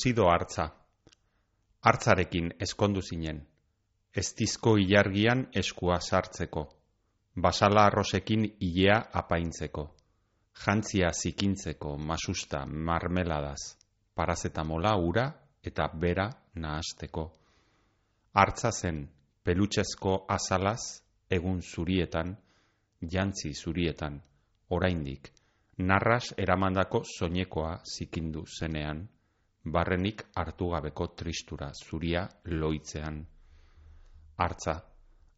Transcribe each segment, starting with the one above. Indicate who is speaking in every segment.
Speaker 1: urzido hartza. Hartzarekin eskondu zinen. Eztizko ilargian eskua sartzeko. Basala arrosekin ilea apaintzeko. Jantzia zikintzeko masusta marmeladaz. Parazetamola ura eta bera nahasteko. Hartza zen pelutxezko azalaz egun zurietan, jantzi zurietan, oraindik, narras eramandako soinekoa zikindu zenean, barrenik hartu gabeko tristura zuria loitzean. Artza,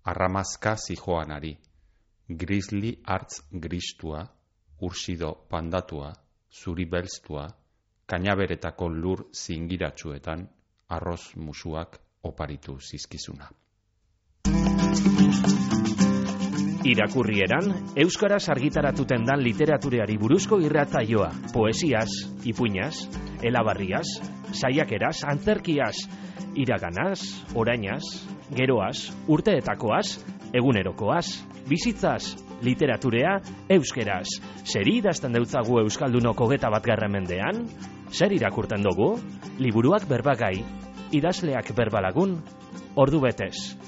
Speaker 1: arramazka zijoanari, grisli hartz gristua, ursido pandatua, zuri belztua, kainaberetako lur zingiratsuetan, arroz musuak oparitu zizkizuna.
Speaker 2: Irakurrieran, Euskaraz argitaratuten dan literatureari buruzko irratzaioa, poesiaz, ipuinaz, elabarriaz, saiakeraz, antzerkiaz, iraganaz, orainaz, geroaz, urteetakoaz, egunerokoaz, bizitzaz, literaturea, euskeraz. Zeri idazten deutzagu Euskaldunoko geta bat mendean? Zer irakurten dugu? Liburuak berbagai, idazleak berbalagun, ordu betez,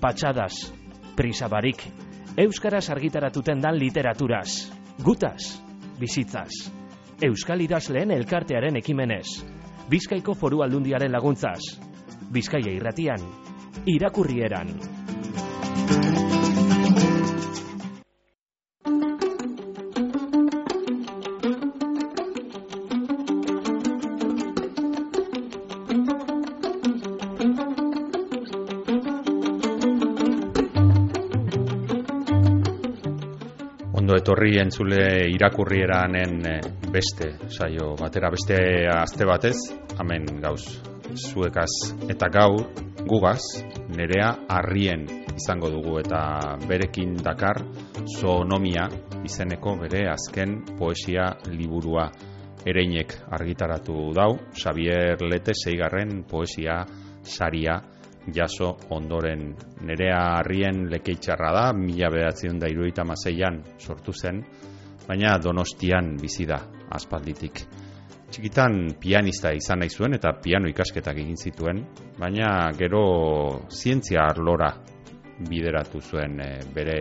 Speaker 2: patxadas, prisabarik, Euskaraz argitaratuten dan literaturaz, gutaz, bizitzaz, Euskal idazleen elkartearen ekimenez, Bizkaiko foru aldundiaren laguntzaz, Bizkaia irratian, irakurrieran.
Speaker 1: Ondo etorri entzule irakurrieranen eh, beste saio batera beste aste batez, hemen gauz. Zuekaz eta gaur gugaz nerea harrien izango dugu eta berekin dakar zoonomia izeneko bere azken poesia liburua. Ereinek argitaratu dau, Xavier Lete seigarren poesia saria jaso ondoren nerea harrien lekeitxarra da, mila behatzen da iruita mazeian sortu zen, baina donostian bizi da aspalditik. Txikitan pianista izan nahi zuen eta piano ikasketak egin zituen, baina gero zientzia arlora bideratu zuen eh, bere,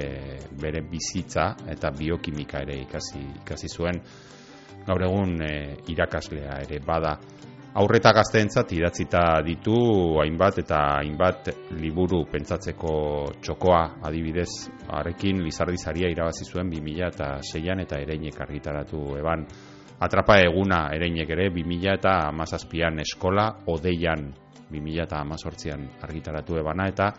Speaker 1: bere bizitza eta biokimika ere ikasi, ikasi zuen. Gaur egun eh, irakaslea ere bada aurreta gazteentzat idatzita ditu hainbat eta hainbat liburu pentsatzeko txokoa. Adibidez arekin Lizardizaria irabazi zuen 2006an eta ereinek argitaratu eban. Atrapa eguna ereinek ere 2000 eta amazazpian eskola odeian 2000 eta amazortzian argitaratu ebana eta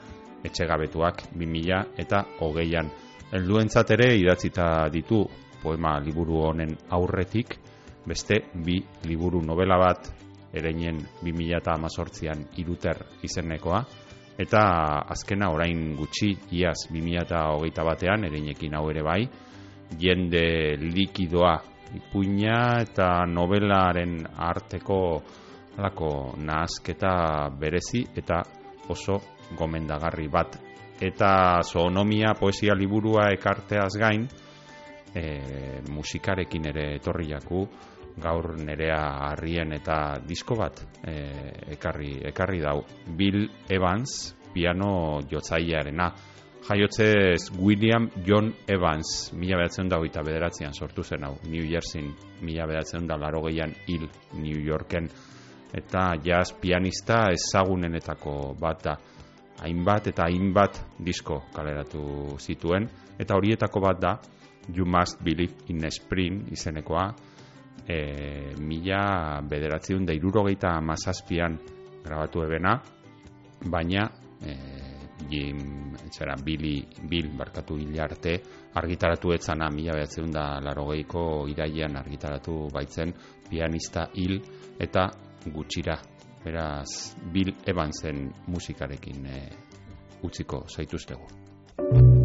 Speaker 1: etxegabetuak 2000 eta hogeian. Helduentzat ere idatzita ditu poema liburu honen aurretik beste bi liburu novela bat ereinen 2018an iruter izenekoa, eta azkena orain gutxi, iaz 2008 batean, ereinekin hau ere bai, jende likidoa ipuina eta novelaren arteko alako nahazketa berezi eta oso gomendagarri bat. Eta zoonomia poesia liburua ekarteaz gain, e, musikarekin ere etorriaku, gaur nerea harrien eta disko bat e, ekarri, ekarri dau. Bill Evans, piano jotzailearena. Jaiotzez William John Evans, mila behatzen da eta bederatzean sortu zen hau, New Jersey, mila behatzen da laro gehian hil New Yorken. Eta jazz pianista ezagunenetako bat da. Hainbat eta hainbat disko kaleratu zituen. Eta horietako bat da, You Must Believe in Spring izenekoa, e, mila bederatziun da irurogeita mazazpian grabatu ebena, baina e, Jim, etxera, Billy, Bill barkatu hilarte argitaratu etzana mila bederatziun da larogeiko iraian argitaratu baitzen pianista hil eta gutxira. Beraz, Bill Evansen musikarekin e, utziko zaituztegu.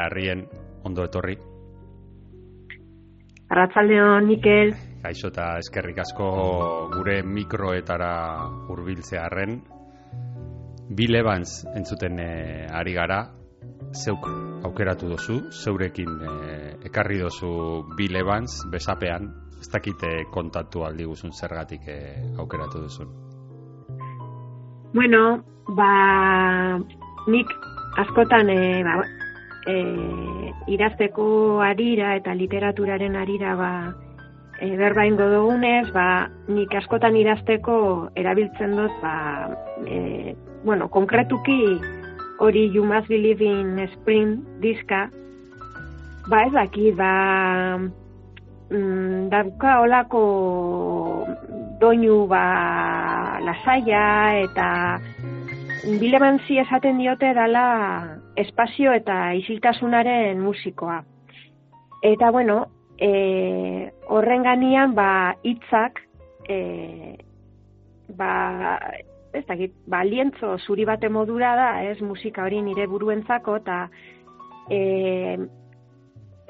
Speaker 1: Nere harrien ondo etorri.
Speaker 3: Arratzaldeon, Mikel.
Speaker 1: Gaixo eta eskerrik asko gure mikroetara hurbiltzearren. Bill Evans entzuten e, ari gara, zeuk aukeratu dozu, zeurekin e, ekarri dozu Bill Evans besapean, ez dakite kontatu aldi guzun zergatik e, aukeratu duzun.
Speaker 3: Bueno, ba, nik askotan e, ba, e, irazteko arira eta literaturaren arira ba, e, berba ingo dugunez, ba, nik askotan irazteko erabiltzen dut, ba, e, bueno, konkretuki hori You Must Believe in Spring diska, ba ez daki, ba, mm, dauka olako doinu ba lasaia eta bilemantzi esaten diote dala espazio eta isiltasunaren musikoa. Eta bueno, e, horren ganian ba hitzak e, ba ez dakit, ba lientzo zuri bate modura da, ez musika hori nire buruentzako eta e,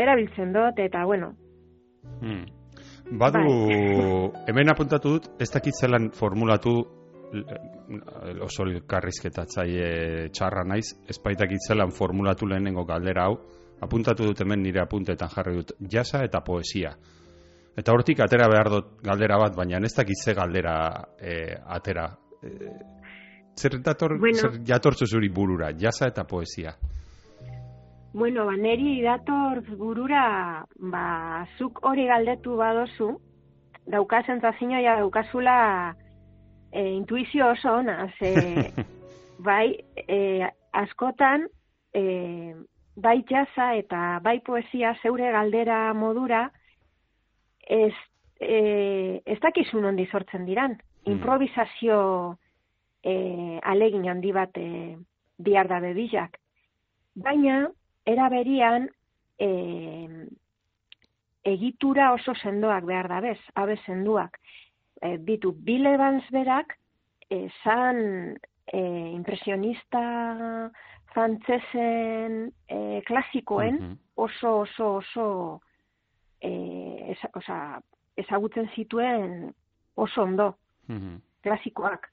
Speaker 3: erabiltzen dut eta bueno.
Speaker 1: Hmm. Badu, bai. hemen apuntatu dut, ez dakit zelan formulatu oso karrizketatzaile txarra naiz, espaitak itzelan formulatu lehenengo galdera hau, apuntatu dut hemen nire apuntetan jarri dut jasa eta poesia. Eta hortik atera behar dut galdera bat, baina ez dakit ze galdera e, atera. E, zer, dator, bueno, zer jatortzu zuri burura, jasa eta poesia?
Speaker 3: Bueno, ba, neri dator burura, ba, zuk hori galdetu badozu, dauka zentzazioa ja daukazula e, intuizio oso ona, ze bai, e, askotan, e, bai jasa eta bai poesia zeure galdera modura, ez, e, ez dakizun ondi sortzen diran. Mm. Improvisazio e, alegin handi bat e, bihar da bebizak. Baina, eraberian, e, egitura oso sendoak behar da bez, abe senduak e, bitu Bill berak esan e, impresionista frantzesen e, klasikoen oso oso oso e, osa, ezagutzen zituen oso ondo klasikoak.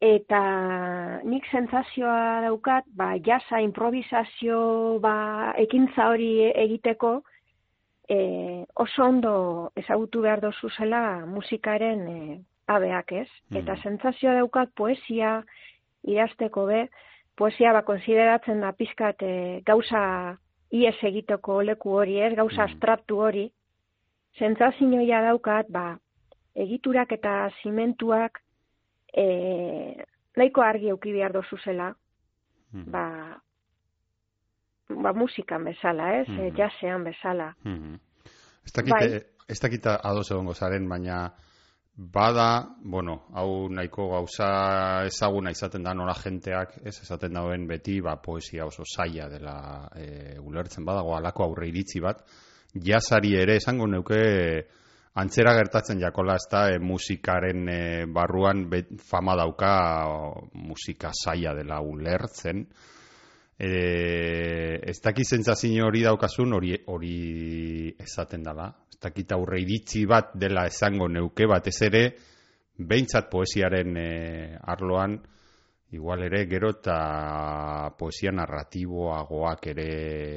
Speaker 3: Eta nik sentsazioa daukat ba jasa improvisazio ba ekintza hori egiteko e, oso ondo ezagutu behar dozu zela musikaren e, abeak ez. Mm. Eta sentsazioa daukat poesia idazteko be, poesia ba konsideratzen da pizkat e, gauza ies egiteko leku hori ez, gauza mm. abstraktu hori. Sentsazioa daukat ba egiturak eta zimentuak e, nahiko argi euki behar dozu. Mm. Ba, ba, musikan bezala, ez? Mm -hmm. jasean bezala. Mm -hmm.
Speaker 1: Ez dakita, bai. ez dakita ados egongo zaren, baina bada, bueno, hau nahiko gauza ezaguna izaten da nola jenteak, ez esaten dauen beti, ba, poesia oso saia dela e, ulertzen badago alako aurre iritzi bat, jasari ere esango neuke antzera gertatzen jakola ez da e, musikaren e, barruan bet, fama dauka musika saia dela ulertzen, e, ez daki zentzazio hori daukasun hori hori esaten dala. Ez dakit aurre iritzi bat dela esango neuke batez ere, behintzat poesiaren e, arloan, igual ere gero eta poesia narratiboagoak ere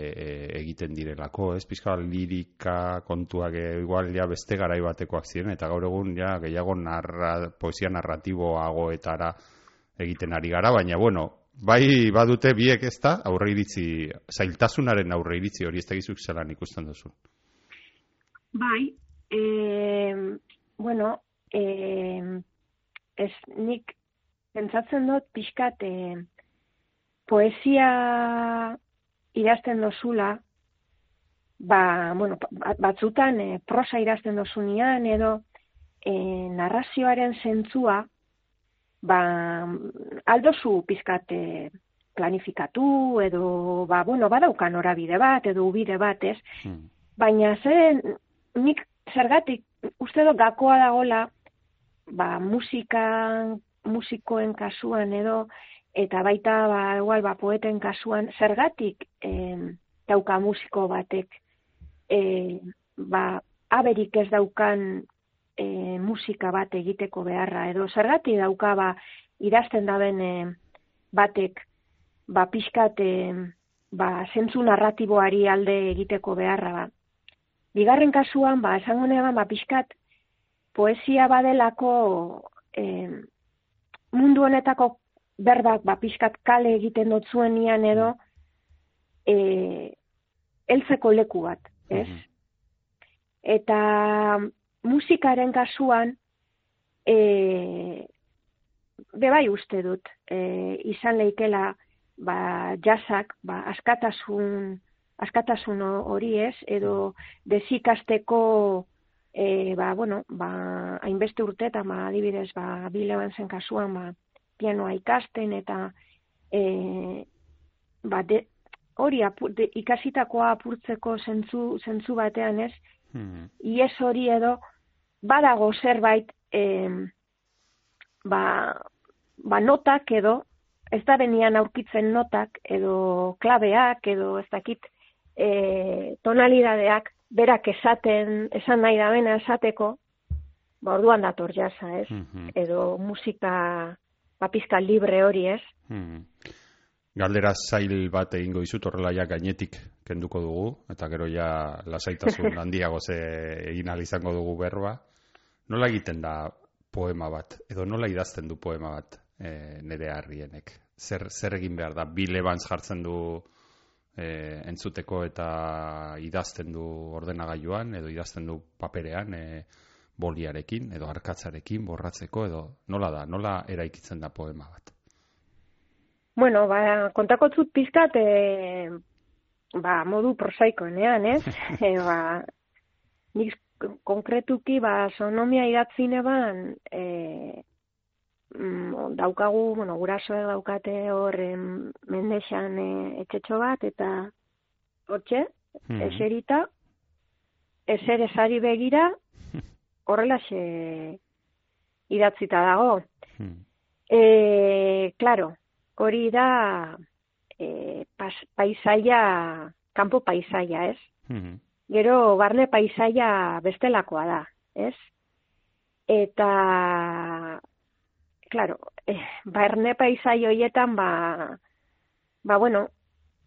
Speaker 1: e, egiten direlako, ez pizka lirika kontuak e, igual ja beste garai batekoak ziren, eta gaur egun ja gehiago narra, poesia narratiboagoetara egiten ari gara, baina bueno, bai badute biek ez da, aurre iritzi, zailtasunaren aurre iritzi hori ez da gizuk zelan ikusten duzu.
Speaker 3: Bai, e, bueno, e, ez nik pentsatzen dut pixkat e, poesia idazten dozula, ba, bueno, batzutan e, prosa idazten dozunean edo e, narrazioaren zentzua, ba, aldozu pizkate planifikatu edo, ba, bueno, badauka norabide bat edo ubide bat, ez? Hmm. Baina zen, nik zergatik, uste do gakoa dagola, ba, musikan, musikoen kasuan edo, eta baita, ba, igual, ba, poeten kasuan, zergatik, em, dauka musiko batek e, ba, aberik ez daukan e, musika bat egiteko beharra, edo zergati dauka ba, idazten daben e, batek ba, pixkat e, ba, zentzu narratiboari alde egiteko beharra. Ba. Bigarren kasuan, ba, esango ba, pixkat poesia badelako e, mundu honetako berbak ba, pixkat kale egiten dut zuen edo e, eltzeko leku bat, ez? Mhm. Eta musikaren kasuan e, bebai uste dut e, izan leikela ba, jasak ba, askatasun askatasun hori ez, edo desikasteko e, ba, bueno, ba, hainbeste urte eta ba, adibidez ba, bileban zen kasuan ba, pianoa ikasten eta e, ba, de, hori ikasitakoa apurtzeko zentzu, zentzu batean ez, hmm. ies hori edo badago zerbait e, ba, ba notak edo, ez da benian aurkitzen notak edo klabeak edo ez dakit e, tonalidadeak berak esaten, esan nahi da bena esateko, ba orduan dator jasa, ez? Hmm. Edo musika ba, libre hori, ez? Hmm.
Speaker 1: Galdera zail bat egingo dizut horrela ja gainetik kenduko dugu, eta gero ja lasaitasun handiago ze egin izango dugu berba. Nola egiten da poema bat, edo nola idazten du poema bat e, nire harrienek? Zer, zer egin behar da, bi lebantz jartzen du e, entzuteko eta idazten du ordenagailuan, edo idazten du paperean, e, boliarekin edo arkatzarekin borratzeko edo nola da, nola eraikitzen da poema bat?
Speaker 3: Bueno, ba, kontako zut pizkat, e, ba, modu prosaikoenean, ez? e, ba, nik konkretuki, ba, sonomia idatzine ban, e, mm, daukagu, bueno, gurasoek daukate hor mendexan e, etxetxo bat, eta hortxe, mm -hmm. eserita, eser esari begira, horrela xe idatzita dago. Hmm. E, claro, hori da e, pas, paisaia, kanpo paisaia, ez? Hmm. Gero, barne paisaia bestelakoa da, ez? Eta, claro, e, barne paisaia hoietan, ba, ba, bueno,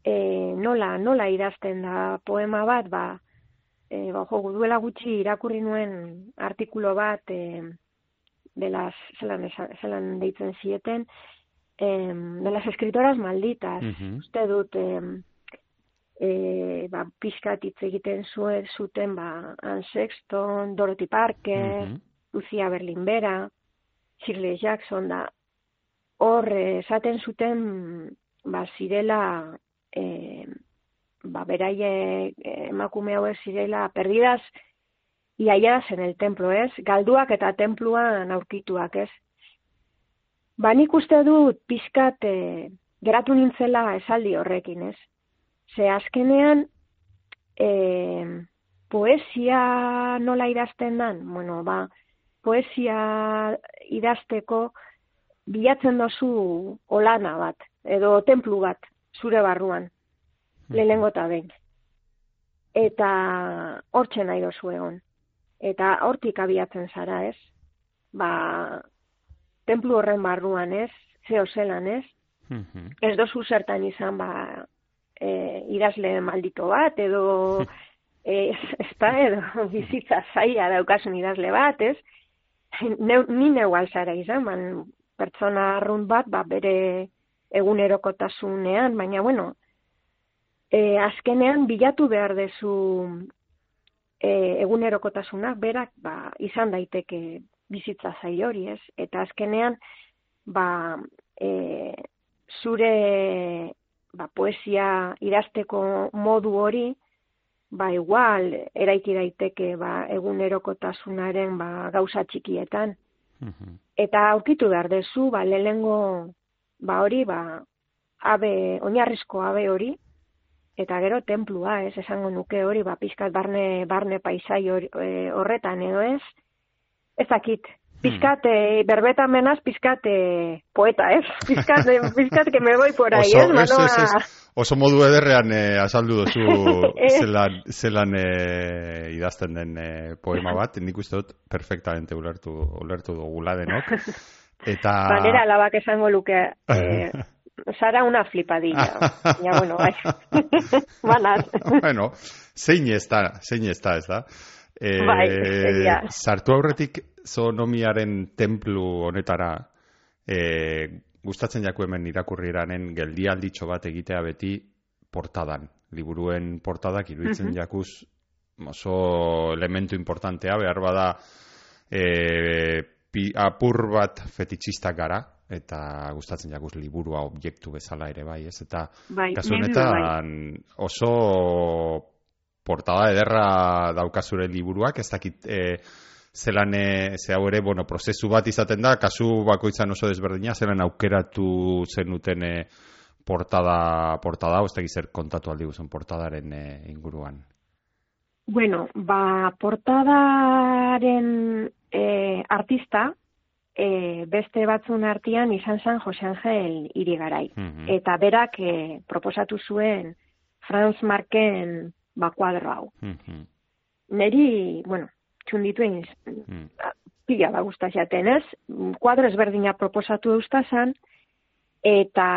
Speaker 3: e, nola, nola idazten da poema bat, ba, e, ba, jo, duela gutxi irakurri nuen artikulo bat e, de las, zelan, zelan deitzen zieten, e, de las escritoras malditas, uste dut, e, e, ba, pixkat hitz egiten zuen zuten, ba, Anne Sexton, Dorothy Parker, uh Lucia Berlinbera, Shirley Jackson, da, hor, esaten zuten, ba, zirela, eh, ba, beraie emakume hau zirela perdidaz iaiaz en el templo, ez? Galduak eta templuan aurkituak, ez? Ba, nik uste dut pizkat e, geratu nintzela esaldi horrekin, ez? Ze azkenean e, poesia nola idazten dan? Bueno, ba, poesia idazteko bilatzen dozu olana bat, edo templu bat, zure barruan lehenengo eta behin. Eta hortxe nahi dozu egon. Eta hortik abiatzen zara, ez? Ba, templu horren barruan, ez? Zeo zelan, ez? Ez dozu zertan izan, ba, e, idazle maldito bat, edo, ez, ez da, edo, bizitza zaila daukasun idazle bat, ez? Neu, ni neu alzara izan, man, pertsona arrunt bat, ba, bere egunerokotasunean, baina, bueno, e, azkenean bilatu behar dezu e, egunerokotasunak berak ba, izan daiteke bizitza zai hori, ez? Eta azkenean ba, e, zure ba, poesia idazteko modu hori ba igual eraiki daiteke ba egunerokotasunaren ba gauza txikietan. Eta aurkitu behar dezu ba lelengo ba hori ba abe oinarrizko abe hori eta gero templua, ez esango nuke hori, ba, pizkat barne, barne paisai e, horretan edo ez, ez dakit, pizkat, eh, berbeta menaz, pizkat eh, poeta, ez? Pizkat, eh, pizkat, que me voy por ahí?
Speaker 1: Oso, ez, ez, ez. Oso modu ederrean eh, azaldu duzu zelan, zelan eh, idazten den eh, poema bat, nik uste dut perfectamente ulertu, ulertu dugula denok. Eta...
Speaker 3: Banera alabak esango luke, eh, Sara una flipadilla. ya, bueno, bai. Banat.
Speaker 1: bueno, zein ez da, zein ez da, ez da. Eh, bai, sartu aurretik zoonomiaren templu honetara, eh, gustatzen jaku hemen irakurrieranen geldialditxo bat egitea beti portadan. Liburuen portadak iruditzen jakuz oso elementu importantea, behar bada e, pi, apur bat fetitxistak gara, eta gustatzen jakuz liburua objektu bezala ere bai, ez? Eta bai, kasu honetan oso portada ederra daukazure liburuak, ez dakit... E, zelan e, ze hau ere, bueno, prozesu bat izaten da, kasu bakoitzan oso desberdina, zelan aukeratu zenuten e, portada, portada, ez zer kontatu aldi guzun portadaren e, inguruan?
Speaker 3: Bueno, ba, portadaren e, artista, e, beste batzun artian izan zen Jose Angel irigarai. Mm Eta berak e, proposatu zuen Franz Marken bakuadro hau. Mm Neri, bueno, txundituen mm. pila da guzta jaten, ez? Kuadro ezberdina proposatu eustazan, eta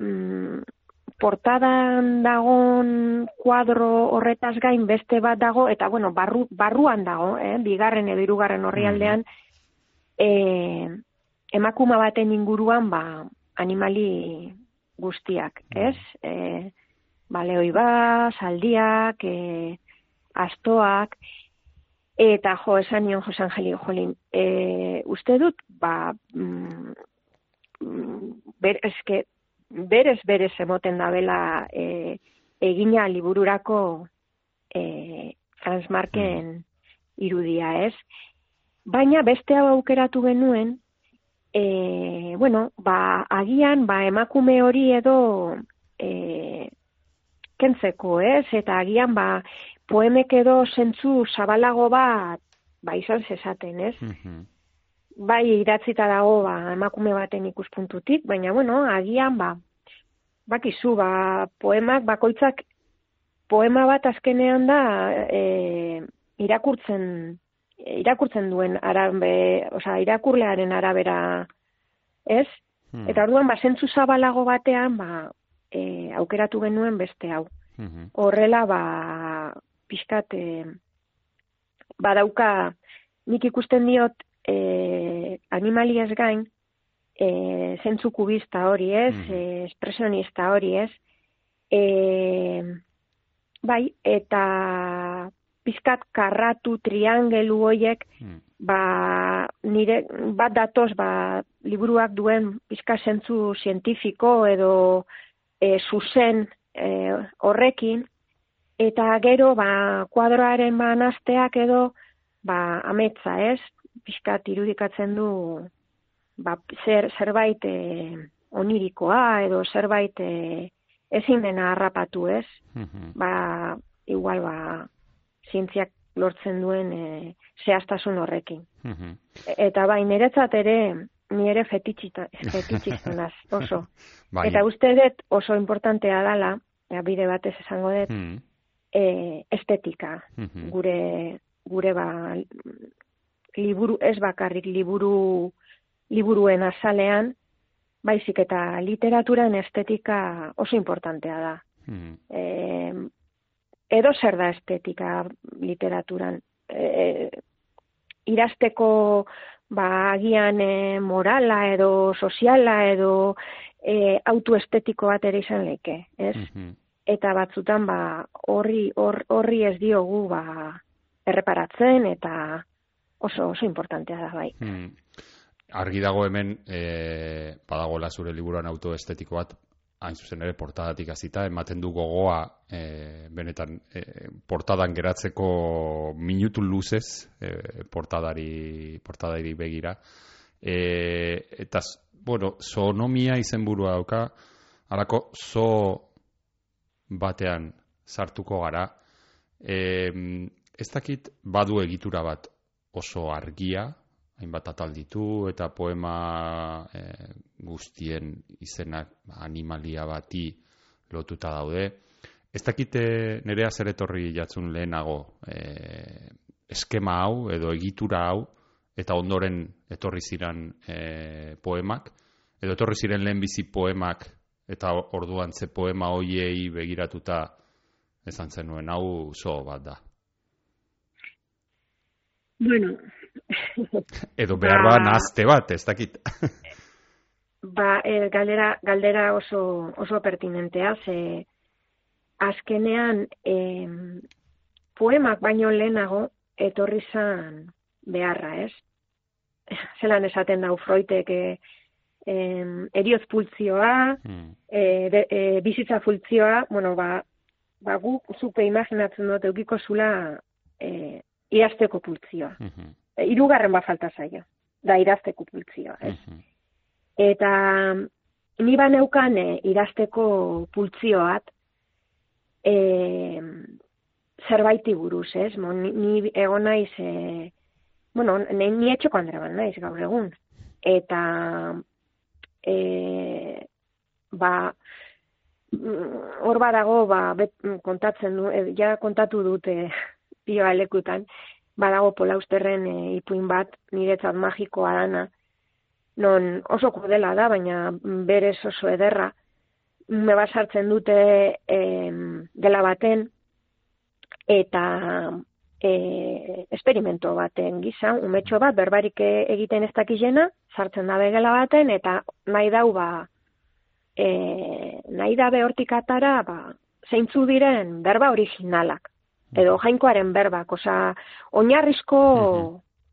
Speaker 3: mm, portadan dagon kuadro horretaz gain beste bat dago, eta bueno, barru, barruan dago, eh? bigarren edo irugarren horri aldean, mm. eh, emakuma baten inguruan ba, animali guztiak, mm. ez? Eh, ba, saldiak, eh, astoak, Eta jo, esan nion Jose Angeli, jolin, e, uste dut, ba, mm, ber, eske, berez, berez emoten da bela e, egina libururako e, Franz Marken mm. irudia, ez? Baina beste hau aukeratu genuen, e, bueno, ba, agian, ba, emakume hori edo e, kentzeko, ez? Eta agian, ba, poemek edo zentzu zabalago bat, ba, izan zezaten, ez? Mm Bai, idatzita dago, ba, emakume baten ikuspuntutik, baina, bueno, agian, ba, bakizu, ba, poemak, bakoitzak, poema bat azkenean da, e, irakurtzen, irakurtzen duen, arabe, oza, irakurlearen arabera, ez? Hmm. Eta orduan, ba, zentzu zabalago batean, ba, e, aukeratu genuen beste hau. Hmm. Horrela, ba, pixkat e, badauka nik ikusten diot e, animali ez gain e, zentzu kubista hori ez, mm -hmm. espresionista hori ez, e, bai, eta pizkat karratu triangelu hoiek, mm. ba, nire, bat datoz, ba, liburuak duen pizka zentzu zientifiko edo e, zuzen e, horrekin, Eta gero, ba, kuadroaren banazteak edo, ba, ametza, ez? Piskat irudikatzen du, ba, zer, zerbait e, onirikoa edo zerbait e, ezin dena harrapatu, ez? Mhm. Ba, igual, ba, zientziak lortzen duen e, zehaztasun horrekin. Mhm. Eta bai, niretzat ere, ni ere fetitxiztenaz, oso. Bai. Eta uste dut oso importantea dala, bide batez esango dut, mm e, estetika gure gure ba liburu ez bakarrik liburu liburuen azalean baizik eta literaturan estetika oso importantea da. Mm. edo zer da estetika literaturan e, irasteko ba agian e, morala edo soziala edo e, autoestetiko bat ere izan leke, ez? eta batzutan ba horri horri ez diogu ba erreparatzen eta oso oso importantea da bai. Hmm.
Speaker 1: Argi dago hemen eh badagola zure liburuan autoestetiko bat hain zuzen ere portadatik hasita ematen du gogoa e, benetan e, portadan geratzeko minutu luzez e, portadari portadari begira. E, eta bueno sonomia izenburua dauka. Halako zo batean sartuko gara, e, ez dakit badu egitura bat oso argia, hainbat atal ditu eta poema e, guztien izenak animalia bati lotuta daude. Ez dakite nerea zer etorri jatzun lehenago e, eskema hau edo egitura hau eta ondoren etorri ziren e, poemak edo etorri ziren lehen bizi poemak eta orduan ze poema hoiei begiratuta esan zenuen hau zo bat da.
Speaker 3: Bueno.
Speaker 1: Edo behar ba, nazte bat, ez dakit.
Speaker 3: ba, e, galdera, galdera oso, oso pertinentea, ze azkenean e, poemak baino lehenago etorri zan beharra, ez? Zelan esaten dau Freudek e, e, erioz pultzioa, hmm. e, e, bizitza pultzioa, bueno, ba, ba gu zupe imaginatzen dut eukiko zula e, idazteko pultzioa. Uh -huh. E, irugarren bat falta zaio, da idazteko pultzioa, ez? Eta ni ba neukan e, idazteko pultzioat e, zerbaiti buruz, ez? Mo, ni, ni egon naiz, e, bueno, ni, ni etxoko andra naiz gaur egun. Eta e, ba, hor badago, ba, bet, kontatzen du, ja kontatu dute pioa lekutan, badago polausterren e, ipuin bat, niretzat magikoa dana, non oso kudela da, baina berez oso ederra, me basartzen dute e, dela baten, eta e, esperimento baten gisa, umetxo bat, berbarik egiten ez dakizena, sartzen da begela baten, eta nahi dau ba, e, nahi dabe hortik atara, ba, zeintzu diren berba originalak edo jainkoaren berbak, oza, oinarrizko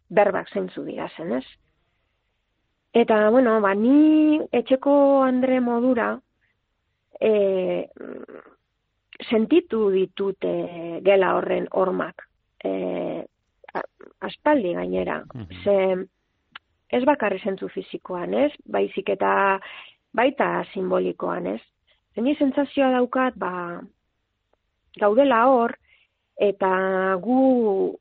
Speaker 3: berbak zeintzu dira zen, ez? Eta, bueno, ba, ni etxeko Andre modura e, sentitu ditute gela horren hormak. E, aspaldi gainera. Ze, ez bakarri zentzu fizikoan, ez? Baizik eta baita simbolikoan, ez? Zeni sentsazioa daukat, ba, gaudela hor, eta gu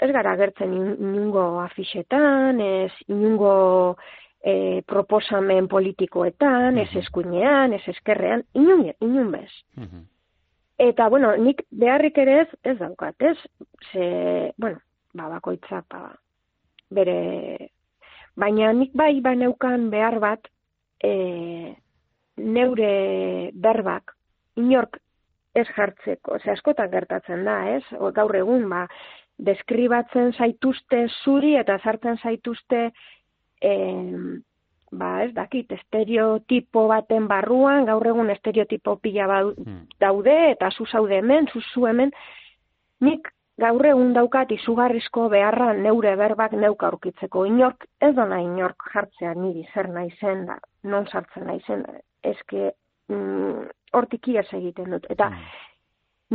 Speaker 3: ez gara gertzen inungo afixetan, ez inungo e, proposamen politikoetan, ez eskuinean, ez eskerrean, inun, inun bez. Eta, bueno, nik beharrik ere ez, ez daukat, ez? Ze, bueno, ba, bakoitza, ba, bere... Baina nik bai baneukan behar bat, e, neure berbak, inork ez jartzeko, ze askotan gertatzen da, ez? O, gaur egun, ba, deskribatzen zaituzte zuri eta zartzen zaituzte, e, ba, ez dakit, estereotipo baten barruan, gaur egun estereotipo pila ba, daude, eta zu zaude hemen, zu hemen, nik gaur egun daukat izugarrizko beharra neure berbak neuka aurkitzeko. Inork, ez dona inork jartzea niri zer nahi zen, da, non sartzen nahi zen, eske, mm, hortik iaz egiten dut. Eta mm.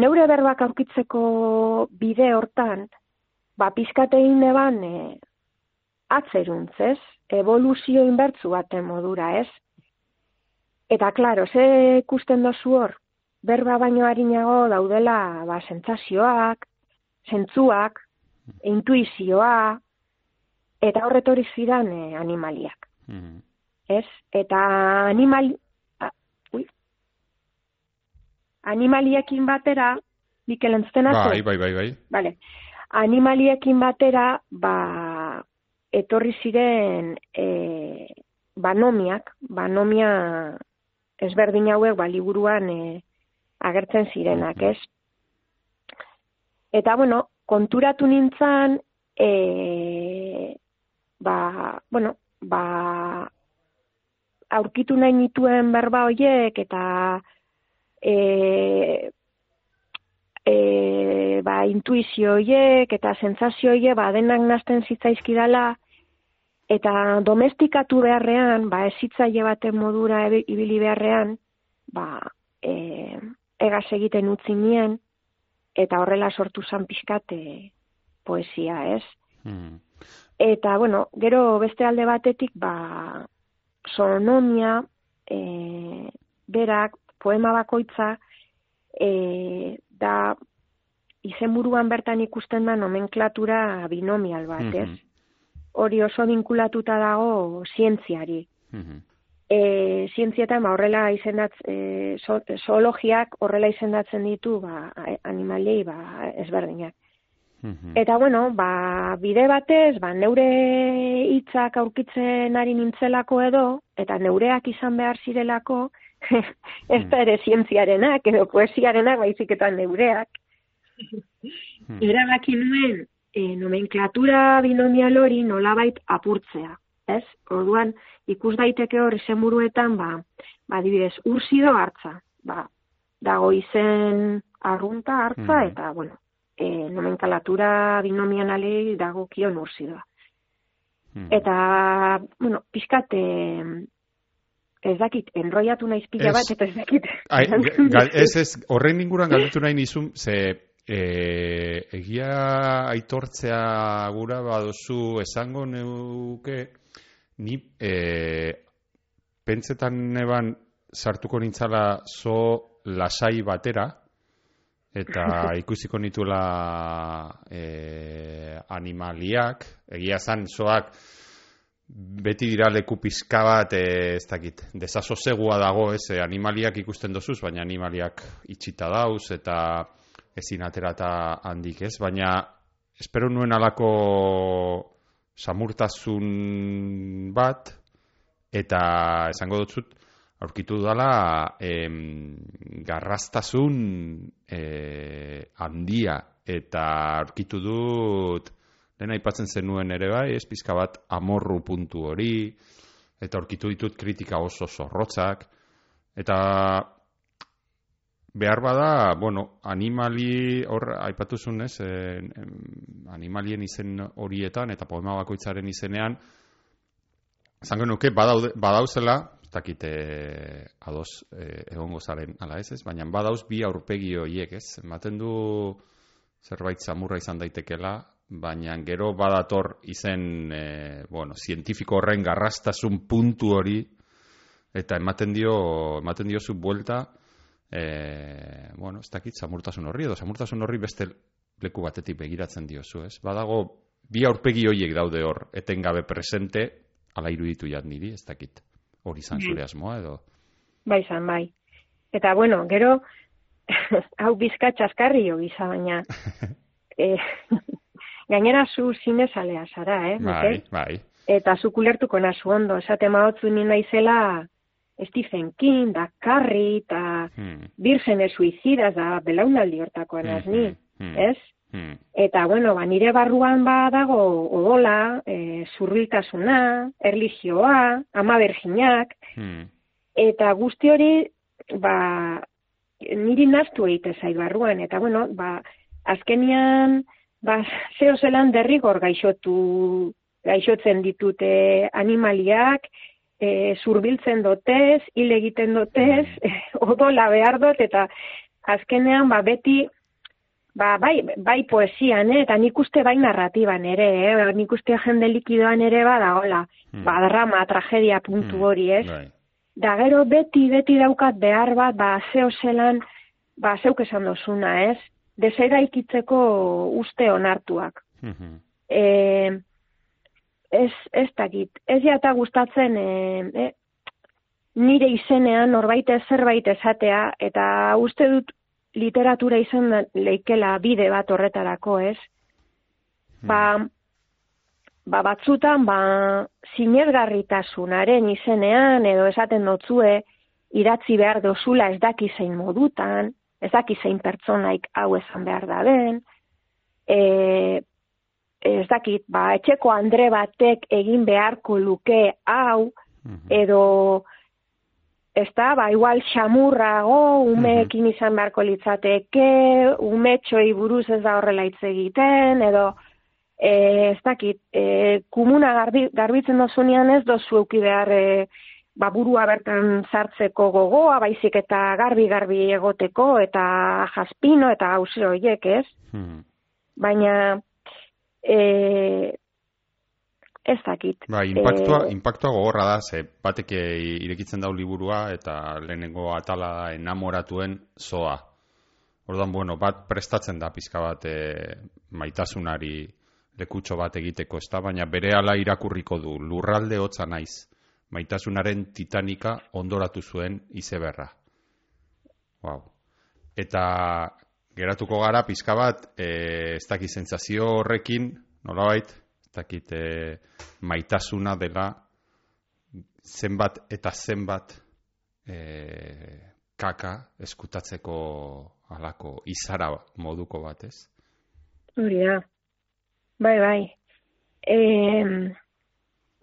Speaker 3: neure berbak aurkitzeko bide hortan, ba, pizkatein eban e, atzeruntz, ez? Evoluzio inbertzu baten modura, ez? Eta, klaro, ze ikusten dozu hor, berba baino harinago daudela, ba, sentzazioak, zentzuak, mm. intuizioa, eta horretori zidan e, animaliak. Mm. Ez? Eta animal, animaliekin batera, Mikel entzuten
Speaker 1: Bai, bai, bai, bai.
Speaker 3: Vale. Animaliekin batera, ba, etorri ziren e, banomiak, banomia ezberdin hauek, ba, liburuan e, agertzen zirenak, ez? Eta, bueno, konturatu nintzen, e, ba, bueno, ba, aurkitu nahi nituen berba hoiek, eta, e, e, ba, intuizio hoiek eta sentsazio hoiek ba, denak nazten zitzaizkidala eta domestikatu beharrean, ba, ezitzaile baten modura ibili beharrean, ba, e, egaz egiten utzi nien, eta horrela sortu zan pixkate poesia, ez? Hmm. Eta, bueno, gero beste alde batetik, ba, sonomia, e, berak, poema bakoitza e, da izenburuan bertan ikusten da nomenklatura binomial bat, ez? hori oso vinkulatuta dago zientziari.
Speaker 1: Mhm.
Speaker 3: E, zientzietan ba, horrela izendatz, e, zo, zoologiak horrela izendatzen ditu ba, animaliei ba, ezberdinak.
Speaker 1: Mhm.
Speaker 3: Eta bueno, ba, bide batez, ba, neure hitzak aurkitzen ari nintzelako edo, eta neureak izan behar zirelako, ez da ere zientziarenak edo poesiarenak, baizik eta neureak,
Speaker 1: Hmm.
Speaker 3: erabaki nuen e, nomenklatura binomial hori nolabait apurtzea. Ez? Orduan, ikus daiteke hor izenburuetan, ba, ba, adibidez, urzido hartza. Ba, dago izen arrunta hartza,
Speaker 1: Mhm.
Speaker 3: eta, bueno, e, nomenklatura binomialei dago kion urzidoa.
Speaker 1: Mhm.
Speaker 3: Eta, bueno, pixkat, e, ez dakit, enroiatu naiz pila bat, eta ez dakit.
Speaker 1: Ai, gal, ez ez, horren inguruan galdetu nahi nizun, ze e, egia aitortzea gura baduzu esango neuke, ni e, pentsetan neban sartuko nintzala zo lasai batera, eta ikusiko nituela e, animaliak, egia zan zoak beti dira leku pizka bat, e, ez dakit, desasosegua dago, ez, e, animaliak ikusten dozuz, baina animaliak itxita dauz, eta ezin aterata handik, ez, baina espero nuen alako samurtasun bat, eta esango dutzut, aurkitu dala em, garrastasun e, handia, eta aurkitu dut, lehen aipatzen zenuen ere bai, ez pizka bat amorru puntu hori, eta aurkitu ditut kritika oso zorrotzak, eta behar bada, bueno, animali, hor, aipatu zuen, ez, eh, animalien izen horietan, eta poema bakoitzaren izenean, zango nuke, badaude, badauzela, ez dakit eh, ados eh, egongo zaren, ala ez, ez, baina badauz bi aurpegi horiek, ez, ematen du zerbait zamurra izan daitekela, baina gero badator izen, eh, bueno, zientifiko horren garrastasun puntu hori, eta ematen dio, ematen dio zu buelta, e, bueno, ez dakit samurtasun horri, edo samurtasun horri beste leku batetik begiratzen diozu, ez? Badago, bi aurpegi horiek daude hor, etengabe presente, ala iruditu jat niri, ez dakit. Hori izan zure asmoa, edo...
Speaker 3: Bai zan, bai. Eta, bueno, gero, hau bizka txaskarri jo gisa, baina, e, gainera zu zinezalea zara, eh?
Speaker 1: Bai, bai.
Speaker 3: Eta zu kulertuko nazu ondo, esate maotzu ni naizela Stephen King, da Carrie, eta
Speaker 1: Hmm.
Speaker 3: Virgenes Suicidas, da belaunaldi hortakoa naz ni,
Speaker 1: Hmm.
Speaker 3: ez?
Speaker 1: Hmm.
Speaker 3: Eta, bueno, ba, nire barruan ba dago odola, e, zurriltasuna, erlijioa, ama berginak,
Speaker 1: Hmm.
Speaker 3: eta guzti hori, ba, niri naztu egite zait barruan, eta, bueno, ba, azkenian, ba, zeo zelan derrigor gaixotu, gaixotzen ditute animaliak, e, zurbiltzen dotez, hil egiten dotez, odola behar dut, eta azkenean, ba, beti, ba, bai, bai poesian, eh? eta nik uste bai narratiban ere, eh? nik uste jende likidoan ere badagola,
Speaker 1: Hmm.
Speaker 3: ba, drama, tragedia puntu
Speaker 1: Hmm.
Speaker 3: hori, ez?
Speaker 1: Bai.
Speaker 3: Da gero beti, beti daukat behar bat, ba, zeo zelan, ba, zeuk esan dozuna, ez? Desera ikitzeko uste onartuak. E, ez, ez dakit, ez jata gustatzen, e, e, nire izenean norbait zerbait esatea, eta uste dut literatura izan leikela bide bat horretarako, ez? Ba, ba batzutan, ba, sinesgarritasunaren izenean, edo esaten dotzue, idatzi behar dozula ez daki zein modutan, ez daki zein pertsonaik hau esan behar da den, e, ez dakit, ba, etxeko andre batek egin beharko luke hau,
Speaker 1: Mhm.
Speaker 3: edo ez da, ba, igual xamurrago, umeekin izan beharko litzateke, umetxoi buruz ez da horrela hitz egiten, edo e, ez dakit, e, kumuna garbi, garbitzen dozunean ez dozu euki behar e, ba, burua bertan sartzeko gogoa, baizik eta garbi-garbi egoteko, eta jaspino, eta hauze horiek, ez?
Speaker 1: Mhm.
Speaker 3: Baina, e, ez dakit.
Speaker 1: Bai, impactua,
Speaker 3: Eh,
Speaker 1: impactua gogorra da, ze batek eh, irekitzen dau liburua eta lehenengo atala da enamoratuen zoa. Orduan, bueno, bat prestatzen da pizka bat eh, maitasunari lekutxo bat egiteko, ez da, baina bere ala irakurriko du, lurralde hotza naiz, maitasunaren titanika ondoratu zuen izeberra. Wow. Eta geratuko gara pizka bat, e, ez dakit sentsazio horrekin, nolabait, ez dakit e, maitasuna dela zenbat eta zenbat e, kaka eskutatzeko alako izara moduko bat, ez?
Speaker 3: Hori da. Bai, bai. E,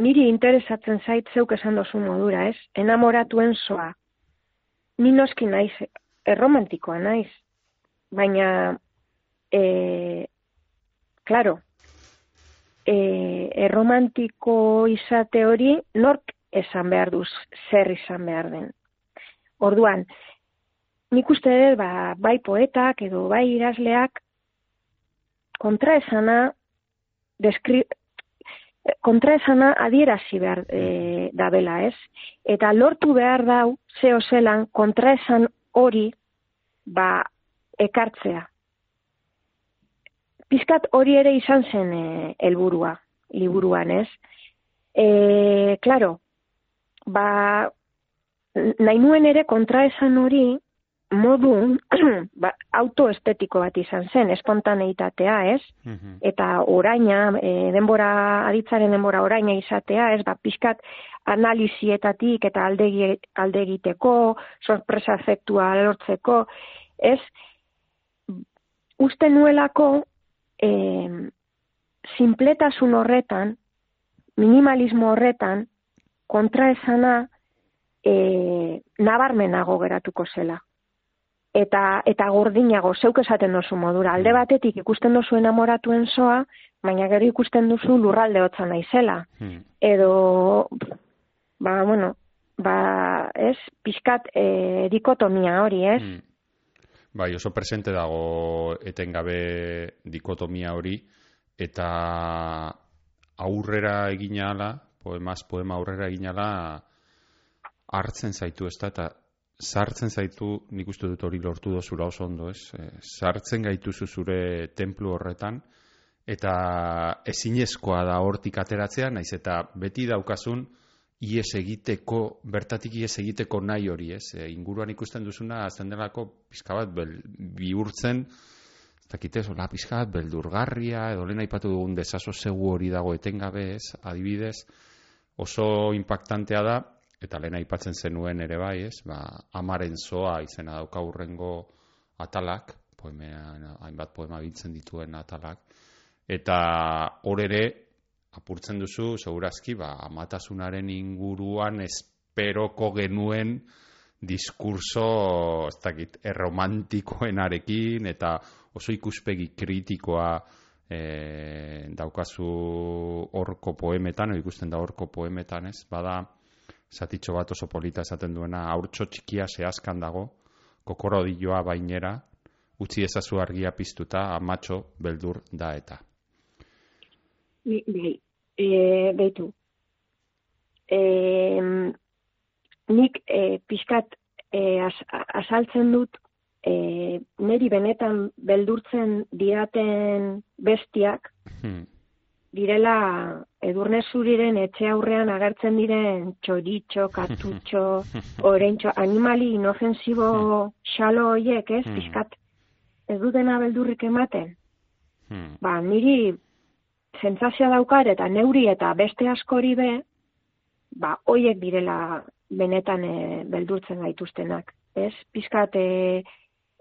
Speaker 3: niri interesatzen zait zeuk esan dozu modura, ez? Enamoratuen soa. Ni noski naiz, erromantikoa naiz. Baina, e, claro, e, erromantiko izate hori, nork esan behar duz, zer izan behar den. Orduan, nik uste dut, ba, bai poetak edo bai irazleak kontraesana deskri, kontraesana adierazi behar e, dabela, ez? Eta lortu behar dau, zeo zelan, kontraesan hori, ba, ekartzea. Pizkat hori ere izan zen e, helburua, liburuan, ez? E, claro, ba, nahi nuen ere kontraesan hori modu ba, autoestetiko bat izan zen, espontaneitatea, ez?
Speaker 1: Mhm.
Speaker 3: Eta oraina, e, denbora, aditzaren denbora oraina izatea, ez? Ba, pixkat analizietatik eta aldegi, aldegiteko, sorpresa efektua lortzeko, ez? Uste nuelako, e, simpletasun horretan, minimalismo horretan, kontraesana, e, nabarmenago geratuko zela. Eta, eta gordinago, zeuk esaten dozu modura. Alde batetik ikusten dozu enamoratuen soa, baina gero ikusten duzu lurralde hotza naizela.
Speaker 1: Hmm.
Speaker 3: Edo, ba, bueno, ba, ez, pixkat e, dikotomia hori, ez?
Speaker 1: Hmm. Bai, oso presente dago etengabe dikotomia hori, eta aurrera eginala, poemaz poema aurrera eginala, hartzen zaitu, ez da, eta sartzen zaitu, nik uste dut hori lortu dozula oso ondo, ez? E, sartzen gaituzu zure templu horretan, eta ezinezkoa da hortik ateratzea, naiz eta beti daukazun ies egiteko, bertatik ies egiteko nahi hori, ez? E, inguruan ikusten duzuna, azten delako pizka bat bel, bihurtzen, ez dakite, hola pizka bat beldurgarria, edo lehen aipatu dugun desaso segu hori dago etengabe, ez? Adibidez, oso impactantea da, eta lehen aipatzen zenuen ere bai, ez? Ba, amaren zoa izena dauka urrengo atalak, poemean, hainbat poema biltzen dituen atalak, eta hor ere, apurtzen duzu, segurazki, ba, amatasunaren inguruan esperoko genuen diskurso, ez dakit, erromantikoenarekin, eta oso ikuspegi kritikoa e, daukazu horko poemetan, o ikusten da horko poemetan, ez? Bada, zatitxo bat oso polita esaten duena, aurtso txikia zehazkan dago, kokorodilloa bainera, utzi ezazu argia piztuta, amatxo beldur da eta.
Speaker 3: Bai, e, behitu. E, nik e, pixkat e, az, azaltzen dut e, neri benetan beldurtzen diaten bestiak,
Speaker 1: Hmm.
Speaker 3: Direla edurne zuriren etxe aurrean agertzen diren txoritxo, katutxo, orentxo, animali inofensibo xalo hoiek, ez,
Speaker 1: Hmm.
Speaker 3: pixkat, ez dutena beldurrik ematen.
Speaker 1: Hmm.
Speaker 3: Ba, niri sentsazioa daukar eta neuri eta beste askori be, ba, hoiek direla benetan e, beldurtzen gaituztenak. Ez, pixkat e,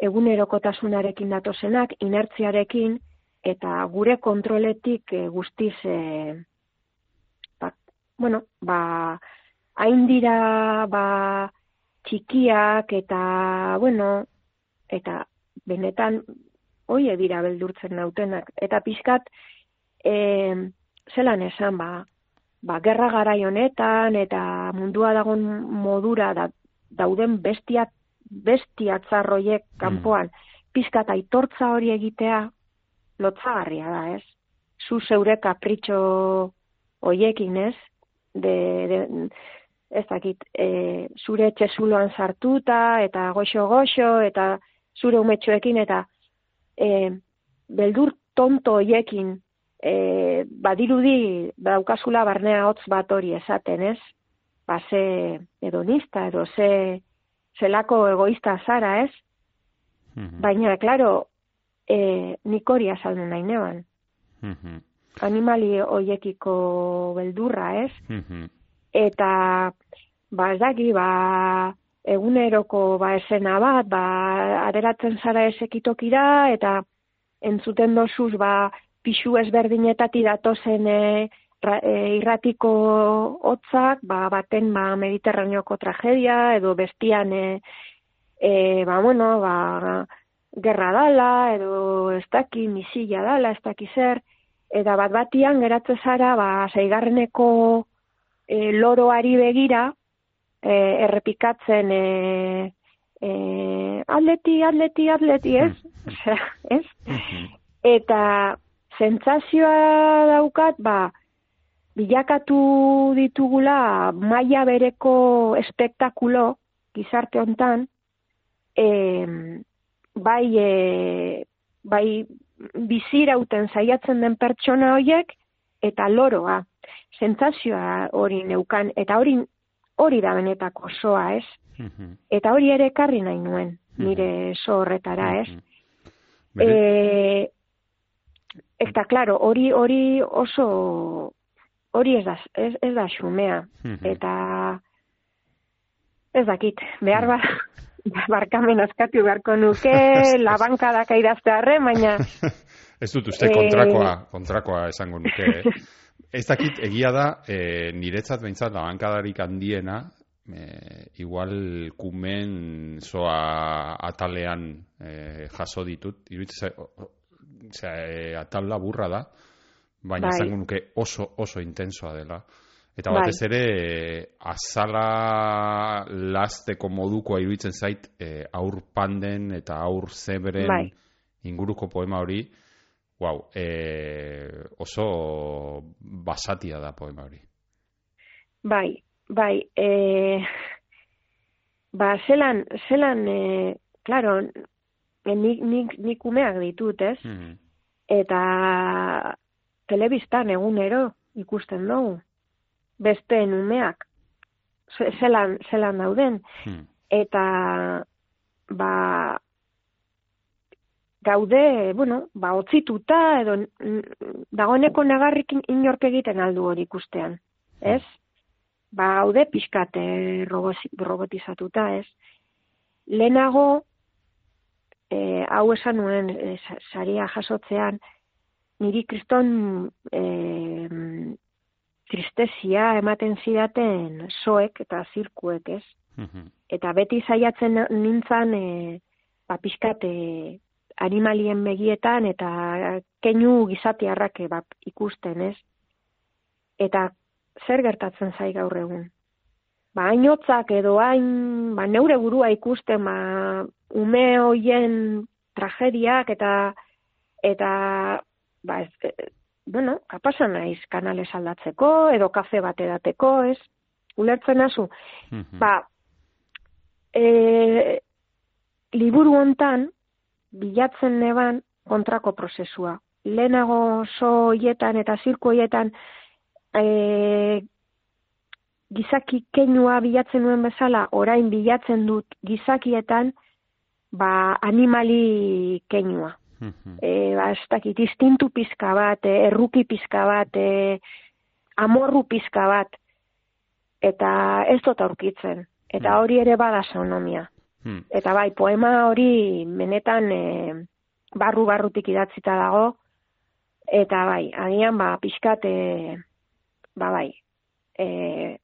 Speaker 3: egunerokotasunarekin datozenak, inertziarekin, eta gure kontroletik e, guztiz, e, ba, bueno, ba, hain dira, ba, txikiak eta, bueno, eta benetan hoie dira beldurtzen nautenak. Eta pixkat, e, zelan esan, ba, ba, gerra garai honetan eta mundua dagon modura da, dauden bestia, bestia txarroiek kanpoan, pixkat aitortza hori egitea, lotzagarria da, ez? Zu zeure kapritxo hoiekin, ez? De, de, ez dakit, e, zure txezuloan sartuta, eta goxo-goxo, eta zure umetxoekin, eta e, beldur tonto hoiekin e, badirudi daukazula barnea hotz bat hori esaten, ez? Ba, ze edonista edo ze zelako egoista zara, ez?
Speaker 1: Mhm.
Speaker 3: Baina, klaro, e, nik hori azaldu nahi neban.
Speaker 1: Mhm.
Speaker 3: Animali hoiekiko beldurra, ez?
Speaker 1: Mhm.
Speaker 3: eta ba ez daki ba eguneroko ba esena bat ba aderatzen zara esekitokira eta entzuten dosuz ba pixu ezberdinetati datozen e, ra, e, irratiko hotzak ba baten ba mediterraneoko tragedia edo bestian e, e, ba bueno ba gerra dala edo ez daki misilla dala ez daki zer eta bat batian geratzen zara ba seigarreneko e, loroari begira e, errepikatzen e, e, atleti, atleti, atleti, ez? Osea, ez?
Speaker 1: Mhm.
Speaker 3: Eta sentsazioa daukat, ba, bilakatu ditugula maila bereko espektakulo gizarte hontan, e, bai, e, bai bizirauten saiatzen den pertsona hoiek eta loroa sentsazioa hori neukan eta hori hori da benetako soa, ez?
Speaker 1: Mhm.
Speaker 3: Eta hori ere ekarri nahi nuen nire so horretara, ez?
Speaker 1: Mhm.
Speaker 3: Eh, eta claro, hori hori oso hori ez da ez, ez da xumea
Speaker 1: Mhm.
Speaker 3: eta ez dakit, behar ba barkamen askatu beharko nuke, labankadak idaztearren, baina
Speaker 1: Ez dut uste
Speaker 3: Eh,
Speaker 1: kontrakoa, kontrakoa esango nuke. eh. Ez dakit, egia da, e, niretzat behintzat labankadarik handiena, e, igual kumen zoa atalean e, jaso ditut, iruditzen osea, e, atal laburra da, baina
Speaker 3: Bai.
Speaker 1: esango nuke oso, oso intensoa dela. Eta
Speaker 3: Bai.
Speaker 1: batez ere, e, azala lasteko modukoa iruditzen zait, e, aur panden eta aur zebren
Speaker 3: Bai.
Speaker 1: inguruko poema hori, wow, e, oso basatia da poema hori.
Speaker 3: Bai, bai, e, ba, zelan, zelan, e, claro, e, nik, nik, nik umeak ditut, ez?
Speaker 1: Mhm.
Speaker 3: Eta telebistan egunero ikusten dugu, beste umeak, ze- zelan, zelan dauden,
Speaker 1: Hmm.
Speaker 3: eta, ba, gaude, bueno, ba, otzituta, edo dagoeneko nagarrik in- inork egiten aldu hori ikustean, ez? Ba, gaude pixkate robotizatuta, ez? Lehenago, e, hau esan nuen e, sa- saria jasotzean, niri kriston e, tristezia ematen zidaten soek eta zirkuek, ez?
Speaker 1: Mhm.
Speaker 3: eta beti saiatzen nintzan e, ba, pixkat e, animalien begietan eta keinu gizatiarrak e, ba, ikusten, ez? Eta zer gertatzen zai gaur egun? Ba, hainotzak edo hain, ba, neure burua ikusten, ba, ume hoien tragediak eta eta ba, ez, bueno, kapasa naiz kanales aldatzeko edo kafe bat edateko, ez? Ulertzen?
Speaker 1: Mhm.
Speaker 3: Ba, e, liburu hontan bilatzen neban kontrako prozesua. Lehenago so hoietan eta zirko hoietan e, gizaki keinua bilatzen nuen bezala, orain bilatzen dut gizakietan ba, animali keinua.
Speaker 1: Mhm.
Speaker 3: E, ba, ez dakit, instintu pizka bat, e, erruki pizka bat, e, amorru pizka bat, eta ez dut aurkitzen. Eta
Speaker 1: Mm.
Speaker 3: hori ere bada sonomia.
Speaker 1: Hmm.
Speaker 3: Eta bai, poema hori benetan e, barru-barrutik idatzita dago, eta bai, agian ba, pixkat, e, ba bai, e,